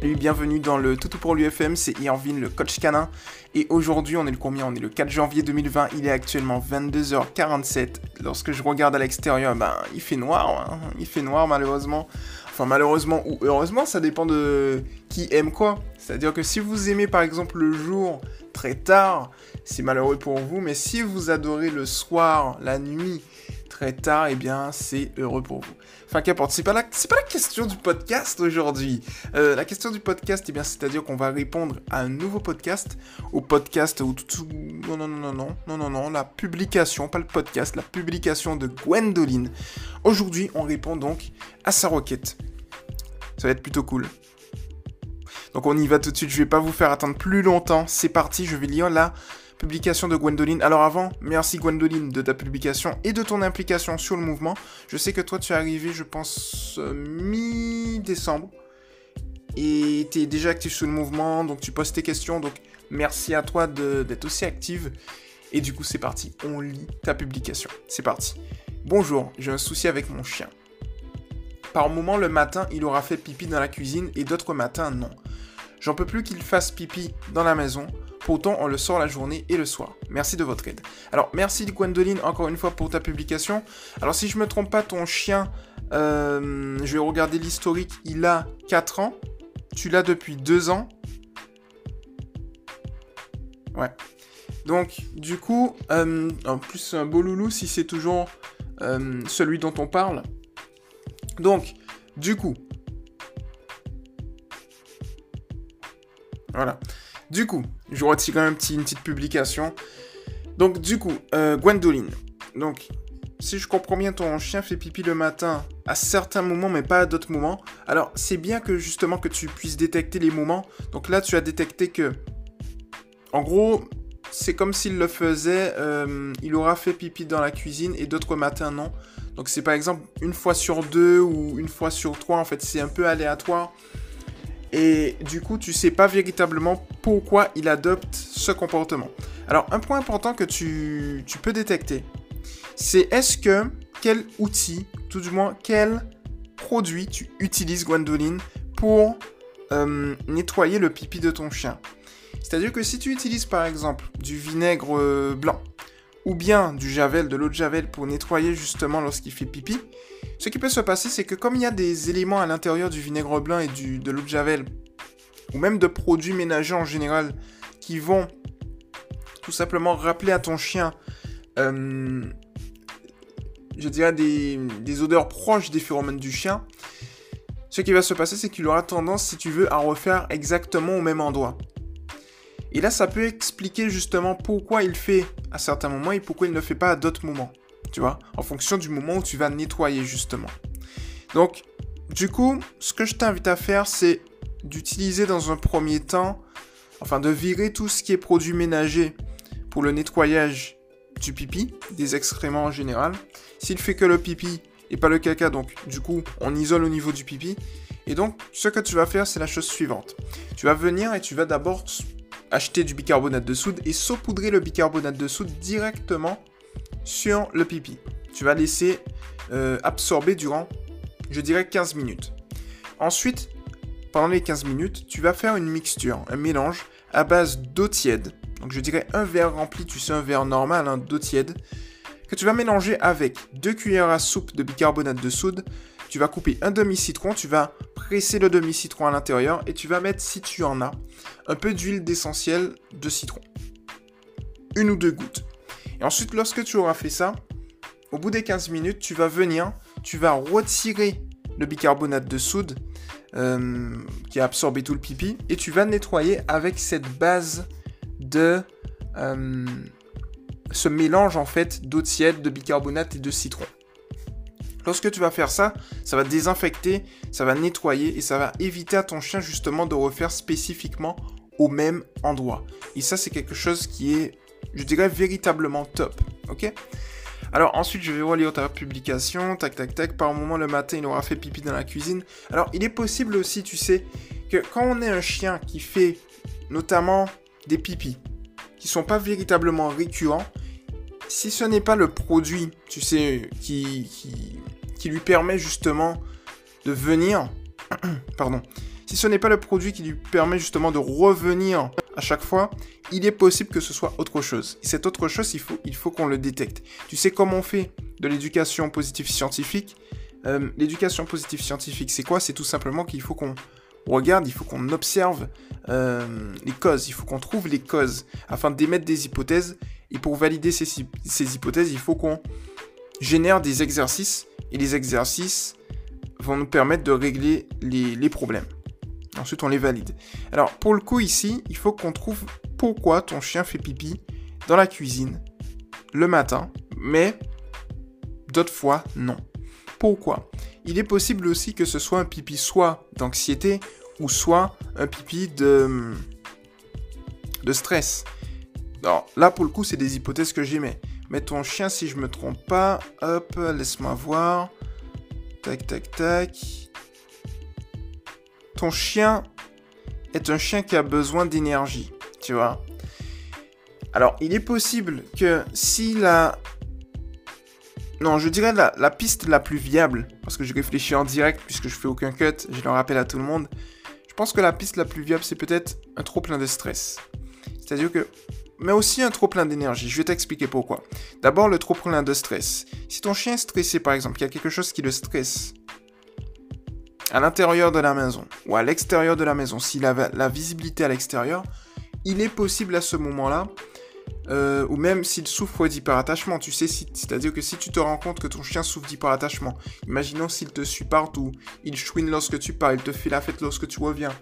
Salut, bienvenue dans le Toutou pour l'UFM, c'est Irvin, le coach canin. Et aujourd'hui, on est le combien? On est le 4 janvier 2020, il est actuellement 22h47. Lorsque je regarde à l'extérieur, ben, il fait noir, hein. il fait noir malheureusement. Enfin, malheureusement ou heureusement, ça dépend de qui aime quoi. C'est-à-dire que si vous aimez par exemple le jour très tard, c'est malheureux pour vous, mais si vous adorez le soir, la nuit, très tard, eh bien, c'est heureux pour vous. Enfin, qu'importe, c'est pas la, c'est pas la question du podcast aujourd'hui. Euh, la question du podcast, eh bien, c'est-à-dire qu'on va répondre à un nouveau podcast, au podcast ou tout, non, non, non, non, non, non, non, la publication, pas le podcast, la publication de Gwendoline. Aujourd'hui, on répond donc à sa requête. Ça va être plutôt cool. Donc on y va tout de suite, je vais pas vous faire attendre plus longtemps. C'est parti, je vais lire la publication de Gwendoline. Alors avant, merci Gwendoline de ta publication et de ton implication sur le mouvement. Je sais que toi tu es arrivé, je pense, euh, mi-décembre. Et tu es déjà actif sur le mouvement, donc tu poses tes questions. Donc merci à toi d'être aussi active. Et du coup c'est parti, on lit ta publication. C'est parti. Bonjour, j'ai un souci avec mon chien. Par moment le matin, il aura fait pipi dans la cuisine et d'autres matins non. J'en peux plus qu'il fasse pipi dans la maison. Pourtant, on le sort la journée et le soir. Merci de votre aide. Alors, merci Gwendoline encore une fois pour ta publication. Alors, si je me trompe pas, ton chien, euh, je vais regarder l'historique, il a 4 ans. Tu l'as depuis 2 ans. Ouais. Donc, du coup, euh, en plus, un beau loulou si c'est toujours euh, celui dont on parle. Donc, du coup. Voilà. Du coup, je retire quand même une petite publication. Donc, du coup, euh, Gwendoline. Donc, si je comprends bien, ton chien fait pipi le matin à certains moments, mais pas à d'autres moments. Alors, c'est bien que justement que tu puisses détecter les moments. Donc là, tu as détecté que, en gros, c'est comme s'il le faisait, euh, il aura fait pipi dans la cuisine et d'autres matins non. Donc c'est par exemple une fois sur deux ou une fois sur trois. En fait, c'est un peu aléatoire. Et du coup, tu sais pas véritablement pourquoi il adopte ce comportement. Alors, un point important que tu, peux détecter, c'est est-ce que quel outil, tout du moins quel produit tu utilises, Gwendoline, pour euh, nettoyer le pipi de ton chien? C'est-à-dire que si tu utilises par exemple du vinaigre euh, blanc, ou bien du javel, de l'eau de javel pour nettoyer justement lorsqu'il fait pipi, ce qui peut se passer, c'est que comme il y a des éléments à l'intérieur du vinaigre blanc et de l'eau de javel, ou même de produits ménagers en général, qui vont tout simplement rappeler à ton chien, euh, je dirais, des, des, odeurs proches des phéromones du chien, ce qui va se passer, c'est qu'il aura tendance, si tu veux, à refaire exactement au même endroit. Et là, ça peut expliquer justement pourquoi il fait à certains moments et pourquoi il ne fait pas à d'autres moments tu vois, en fonction du moment où tu vas nettoyer justement. Donc, du coup, ce que je t'invite à faire, c'est d'utiliser dans un premier temps, enfin de virer tout ce qui est produit ménager pour le nettoyage du pipi, des excréments en général. S'il fait que le pipi et pas le caca, donc du coup, on isole au niveau du pipi. Et donc, ce que tu vas faire, c'est la chose suivante. Tu vas venir et tu vas d'abord acheter du bicarbonate de soude et saupoudrer le bicarbonate de soude directement sur le pipi. Tu vas laisser euh, absorber durant, je dirais, 15 minutes. Ensuite, pendant les 15 minutes, tu vas faire une mixture, un mélange à base d'eau tiède. Donc je dirais un verre rempli, tu sais, un verre normal hein, d'eau tiède, que tu vas mélanger avec 2 cuillères à soupe de bicarbonate de soude. Tu vas couper un demi-citron, tu vas presser le demi-citron à l'intérieur et tu vas mettre, si tu en as, un peu d'huile d'essentiel de citron. Une ou deux gouttes. Et ensuite, lorsque tu auras fait ça, au bout des 15 minutes, tu vas venir, tu vas retirer le bicarbonate de soude euh, qui a absorbé tout le pipi et tu vas nettoyer avec cette base de euh, ce mélange en fait d'eau tiède, de bicarbonate et de citron. Lorsque tu vas faire ça, ça va désinfecter, ça va nettoyer et ça va éviter à ton chien justement de refaire spécifiquement au même endroit. Et ça c'est quelque chose qui est je dirais véritablement top. Ok? Alors ensuite, je vais relire ta publication, tac tac tac. Par moment, le matin, il aura fait pipi dans la cuisine. Alors, il est possible aussi, tu sais, que quand on est un chien qui fait notamment des pipis, qui sont pas véritablement récurrents, si ce n'est pas le produit, tu sais, qui lui permet justement de venir, pardon, si ce n'est pas le produit qui lui permet justement de revenir à chaque fois, il est possible que ce soit autre chose. Et cette autre chose, il faut, qu'on le détecte. Tu sais comment on fait de l'éducation positive scientifique? Euh, L'éducation positive scientifique, c'est quoi? C'est tout simplement qu'il faut qu'on regarde, il faut qu'on observe euh, les causes, il faut qu'on trouve les causes afin d'émettre des hypothèses. Et pour valider ces, ces hypothèses, il faut qu'on génère des exercices. Et les exercices vont nous permettre de régler les, problèmes. Ensuite, on les valide. Alors, pour le coup, ici, il faut qu'on trouve pourquoi ton chien fait pipi dans la cuisine le matin, mais d'autres fois, non. Pourquoi? Il est possible aussi que ce soit un pipi soit d'anxiété ou soit un pipi de, stress. Alors là, pour le coup, c'est des hypothèses que j'aimais. Mais ton chien, si je me trompe pas, hop, laisse-moi voir. Tac, tac, tac. Ton chien est un chien qui a besoin d'énergie, tu vois. Alors, il est possible que si la... Non, je dirais la, piste la plus viable, parce que je réfléchis en direct puisque je fais aucun cut, je le rappelle à tout le monde. Je pense que la piste la plus viable, c'est peut-être un trop plein de stress. C'est-à-dire que mais aussi un trop plein d'énergie. Je vais t'expliquer pourquoi. D'abord, le trop plein de stress. Si ton chien est stressé, par exemple, qu'il y a quelque chose qui le stresse à l'intérieur de la maison ou à l'extérieur de la maison, s'il a la visibilité à l'extérieur, il est possible à ce moment-là, euh, ou même s'il souffre d'hyperattachement, tu sais, c'est-à-dire que si tu te rends compte que ton chien souffre d'hyperattachement, imaginons s'il te suit partout, il chouine lorsque tu pars, il te fait la fête lorsque tu reviens,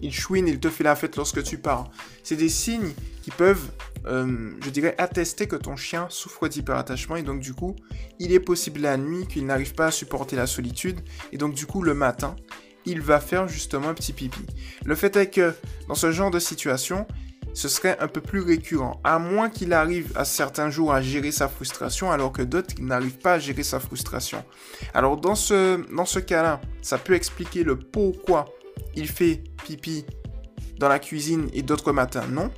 il chouine, il te fait la fête lorsque tu pars. C'est des signes qui peuvent, euh, je dirais, attester que ton chien souffre d'hyperattachement et donc du coup, il est possible la nuit qu'il n'arrive pas à supporter la solitude et donc du coup, le matin, il va faire justement un petit pipi. Le fait est que dans ce genre de situation, ce serait un peu plus récurrent, à moins qu'il arrive à certains jours à gérer sa frustration, alors que d'autres n'arrivent pas à gérer sa frustration. Alors dans ce, dans ce cas-là, ça peut expliquer le pourquoi il fait pipi dans la cuisine et d'autres matins non.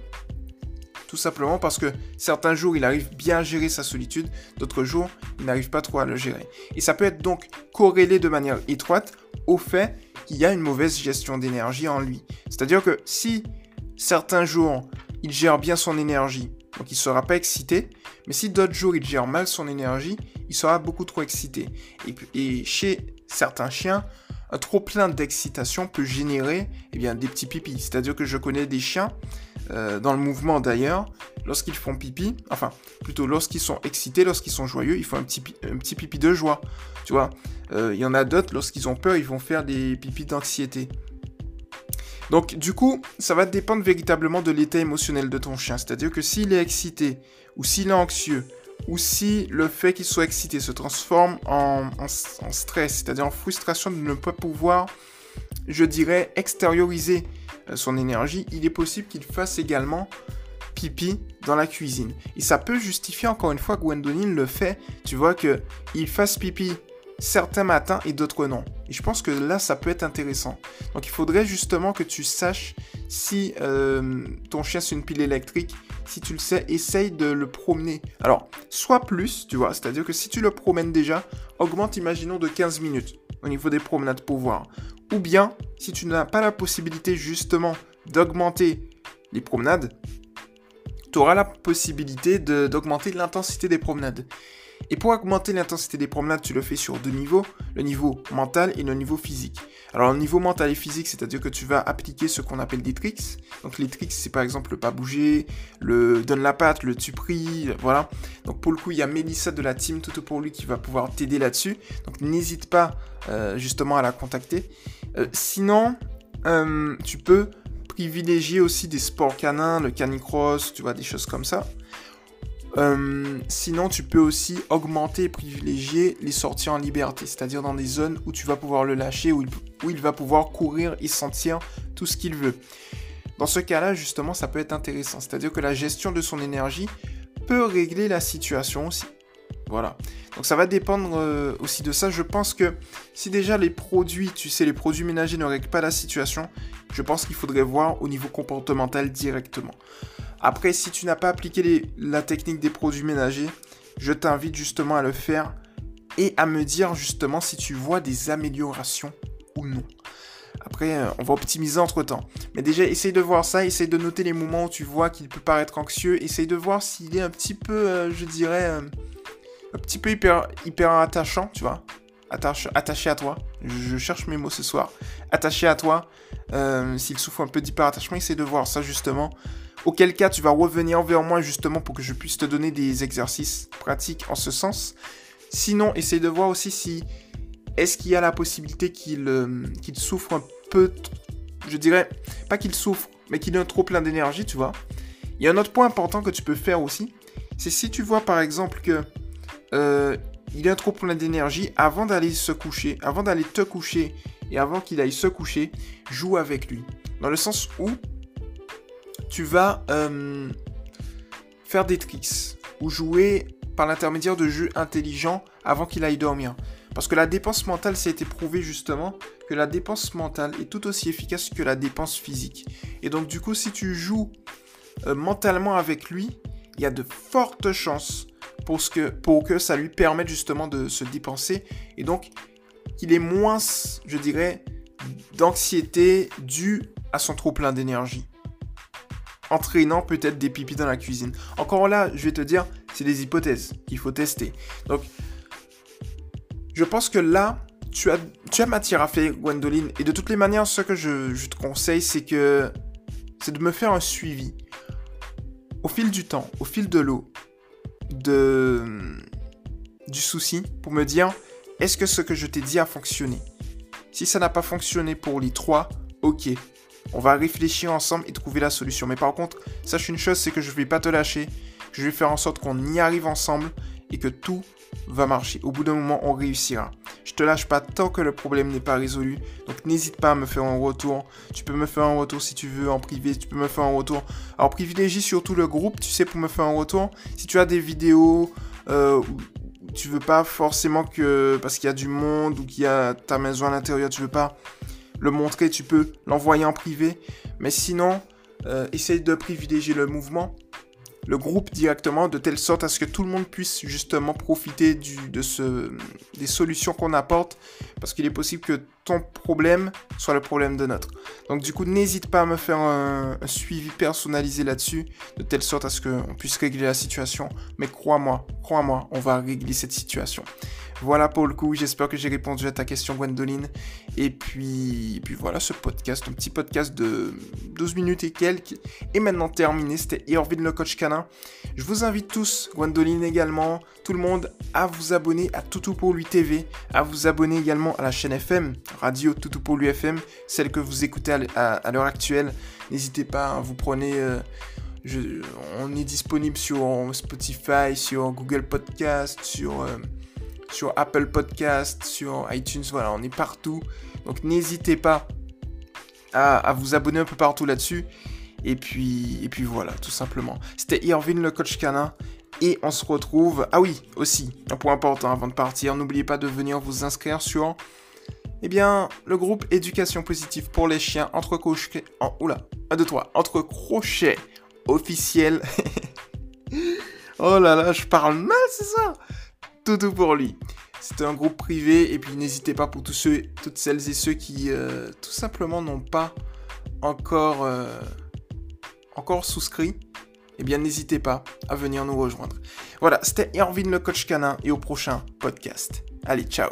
Tout simplement parce que certains jours, il arrive bien à gérer sa solitude, d'autres jours, il n'arrive pas trop à le gérer. Et ça peut être donc corrélé de manière étroite au fait qu'il y a une mauvaise gestion d'énergie en lui. C'est-à-dire que si certains jours, il gère bien son énergie, donc il ne sera pas excité, mais si d'autres jours, il gère mal son énergie, il sera beaucoup trop excité. Et, et chez certains chiens, un trop plein d'excitation peut générer eh bien, des petits pipis. C'est-à-dire que je connais des chiens, euh, dans le mouvement d'ailleurs, lorsqu'ils font pipi, enfin, plutôt lorsqu'ils sont excités, lorsqu'ils sont joyeux, ils font un petit, un pipi de joie. Tu vois, euh, il y en a d'autres, lorsqu'ils ont peur, ils vont faire des pipis d'anxiété. Donc du coup, ça va dépendre véritablement de l'état émotionnel de ton chien. C'est-à-dire que s'il est excité ou s'il est anxieux ou si le fait qu'il soit excité se transforme en, stress, c'est-à-dire en frustration de ne pas pouvoir, je dirais, extérioriser euh, son énergie, il est possible qu'il fasse également pipi dans la cuisine. Et ça peut justifier encore une fois que Gwendoline le fait, tu vois, qu'il fasse pipi certains matins et d'autres non. Et je pense que là, ça peut être intéressant. Donc il faudrait justement que tu saches si euh, ton chien c'est une pile électrique, si tu le sais, essaye de le promener. Alors, soit plus, tu vois, c'est-à-dire que si tu le promènes déjà, augmente, imaginons, de 15 minutes au niveau des promenades pour voir. Ou bien, si tu n'as pas la possibilité justement d'augmenter les promenades, tu auras la possibilité d'augmenter l'intensité des promenades. Et pour augmenter l'intensité des promenades, tu le fais sur deux niveaux, le niveau mental et le niveau physique. Alors le niveau mental et physique, c'est-à-dire que tu vas appliquer ce qu'on appelle des tricks. Donc les tricks, c'est par exemple le pas bouger, le donne la patte, le tu pries, voilà. Donc pour le coup, il y a Mélissa de la team Tout pour lui qui va pouvoir t'aider là-dessus. Donc n'hésite pas euh, justement à la contacter. Euh, sinon, euh, tu peux privilégier aussi des sports canins, le canicross, tu vois, des choses comme ça. Euh, sinon, tu peux aussi augmenter et privilégier les sorties en liberté, c'est-à-dire dans des zones où tu vas pouvoir le lâcher, où il, va pouvoir courir et sentir tout ce qu'il veut. Dans ce cas-là, justement, ça peut être intéressant, c'est-à-dire que la gestion de son énergie peut régler la situation aussi. Voilà. Donc ça va dépendre euh, aussi de ça. Je pense que si déjà les produits, tu sais, les produits ménagers ne règlent pas la situation, je pense qu'il faudrait voir au niveau comportemental directement. Après, si tu n'as pas appliqué la technique des produits ménagers, je t'invite justement à le faire et à me dire justement si tu vois des améliorations ou non. Après, euh, on va optimiser entre temps. Mais déjà, essaye de voir ça, essaye de noter les moments où tu vois qu'il peut paraître anxieux, essaye de voir s'il est un petit peu, euh, je dirais, euh, un petit peu hyper, hyper attachant, tu vois. attaché à toi. Je cherche mes mots ce soir. Attaché à toi. s'il souffre un peu d'hyperattachement, essaye de voir ça justement. Auquel cas, tu vas revenir vers moi justement pour que je puisse te donner des exercices pratiques en ce sens. Sinon, essaye de voir aussi si est-ce qu'il y a la possibilité qu'il qu'il souffre un peu, je dirais, pas qu'il souffre, mais qu'il est trop plein d'énergie, tu vois. Il y a un autre point important que tu peux faire aussi, c'est si tu vois par exemple que euh, il est trop plein d'énergie, avant d'aller se coucher, avant d'aller te coucher et avant qu'il aille se coucher, joue avec lui. Dans le sens où tu vas euh, faire des tricks ou jouer par l'intermédiaire de jeux intelligents avant qu'il aille dormir. Parce que la dépense mentale, ça a été prouvé justement que la dépense mentale est tout aussi efficace que la dépense physique. Et donc du coup, si tu joues euh, mentalement avec lui, il y a de fortes chances pour, que, pour que ça lui permette justement de se dépenser. Et donc, qu'il ait moins, je dirais, d'anxiété due à son trop plein d'énergie. Entraînant peut-être des pipis dans la cuisine. Encore là, je vais te dire, c'est des hypothèses qu'il faut tester. Donc, je pense que là, tu as, tu as matière à faire, Gwendoline. Et de toutes les manières, ce que je, te conseille, c'est que c'est de me faire un suivi. Au fil du temps, au fil de l'eau, de, du souci, pour me dire, est-ce que ce que je t'ai dit a fonctionné? Si ça n'a pas fonctionné pour les trois, ok. On va réfléchir ensemble et trouver la solution. Mais par contre, sache une chose, c'est que je ne vais pas te lâcher. Je vais faire en sorte qu'on y arrive ensemble et que tout va marcher. Au bout d'un moment, on réussira. Je te lâche pas tant que le problème n'est pas résolu. Donc n'hésite pas à me faire un retour. Tu peux me faire un retour si tu veux en privé. Tu peux me faire un retour. Alors privilégie surtout le groupe, tu sais, pour me faire un retour. Si tu as des vidéos euh, tu veux pas forcément que parce qu'il y a du monde ou qu'il y a ta maison à l'intérieur, tu veux pas le montrer, tu peux l'envoyer en privé. Mais sinon, euh, essaye de privilégier le mouvement le groupe directement de telle sorte à ce que tout le monde puisse justement profiter de ce, des solutions qu'on apporte parce qu'il est possible que ton problème soit le problème de notre. Donc du coup, n'hésite pas à me faire un, un suivi personnalisé là-dessus de telle sorte à ce qu'on puisse régler la situation. Mais crois-moi, crois-moi, on va régler cette situation. Voilà pour le coup, j'espère que j'ai répondu à ta question Gwendoline. Et puis, puis voilà, ce podcast, un petit podcast de 12 minutes et quelques, est maintenant terminé. C'était Irvine le coach canin. Je vous invite tous, Gwendoline également, tout le monde, à vous abonner à Toutou pour lui TV, à vous abonner également à la chaîne FM, Radio Toutou pour lui FM, celle que vous écoutez à, l'heure actuelle. N'hésitez pas, hein, vous prenez... Euh, on est disponible sur Spotify, sur Google Podcast, sur... Euh, sur Apple Podcast, sur iTunes, voilà, on est partout. Donc n'hésitez pas à, vous abonner un peu partout là-dessus. Et puis, et puis voilà, tout simplement. C'était Irvine le coach canin. Et on se retrouve. Ah oui, aussi, un point important avant de partir. N'oubliez pas de venir vous inscrire sur. Eh bien, le groupe Éducation positive pour les chiens entre crochets. Oula, un de toi. Entre crochets officiels. oh là là, je parle mal, c'est ça? Tout, pour lui. C'est un groupe privé et puis n'hésitez pas pour tous ceux, toutes celles et ceux qui euh, tout simplement n'ont pas encore, euh, encore souscrit. Eh bien n'hésitez pas à venir nous rejoindre. Voilà, c'était Erwin le coach canin et au prochain podcast. Allez, ciao